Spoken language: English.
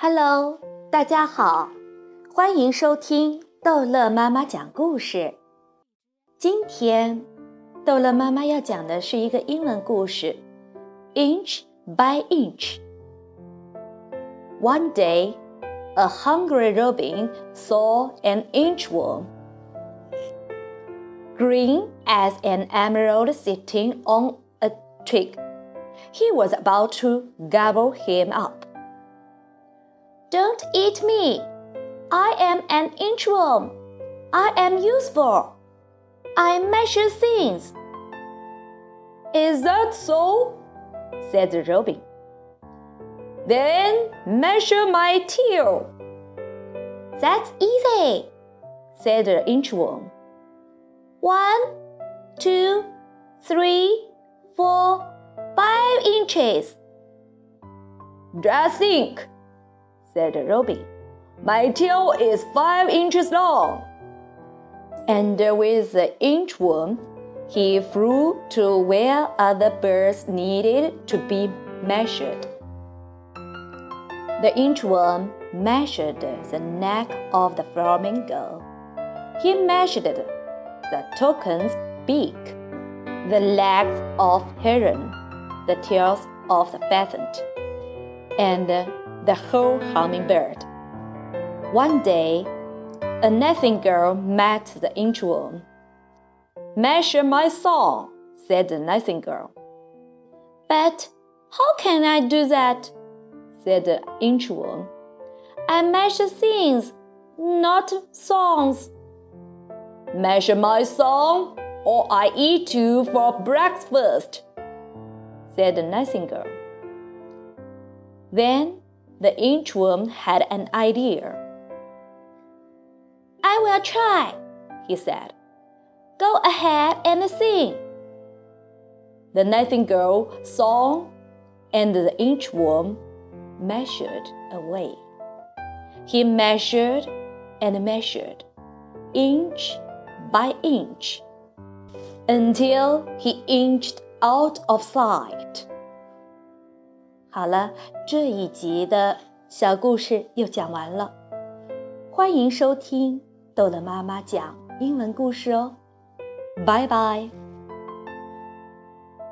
Hello，大家好，欢迎收听逗乐妈妈讲故事。今天，逗乐妈妈要讲的是一个英文故事，Inch by Inch。One day, a hungry robin saw an inchworm, green as an emerald sitting on a twig. He was about to gobble him up. Don't eat me. I am an inchworm. I am useful. I measure things. Is that so? said the robin. Then measure my tail. That's easy, said the inchworm. One, two, three, four, five inches. Just think, said robin. My tail is five inches long. And with the inchworm, he flew to where other birds needed to be measured. The inchworm measured the neck of the flamingo. He measured the toucan's beak, the legs of heron, the tails of the pheasant, and the whole hummingbird. One day, a nightingale met the inchworm. Measure my song, said the nightingale. But how can I do that? said the inchworm. I measure things, not songs. Measure my song, or I eat you for breakfast, said the nightingale. Then the inchworm had an idea. I will try, he said. Go ahead and sing. The nightingale sang, and the inchworm measured away. He measured and measured, inch by inch, until he inched out of sight. 好了，这一集的小故事又讲完了。欢迎收听豆乐妈妈讲英文故事哦，拜拜。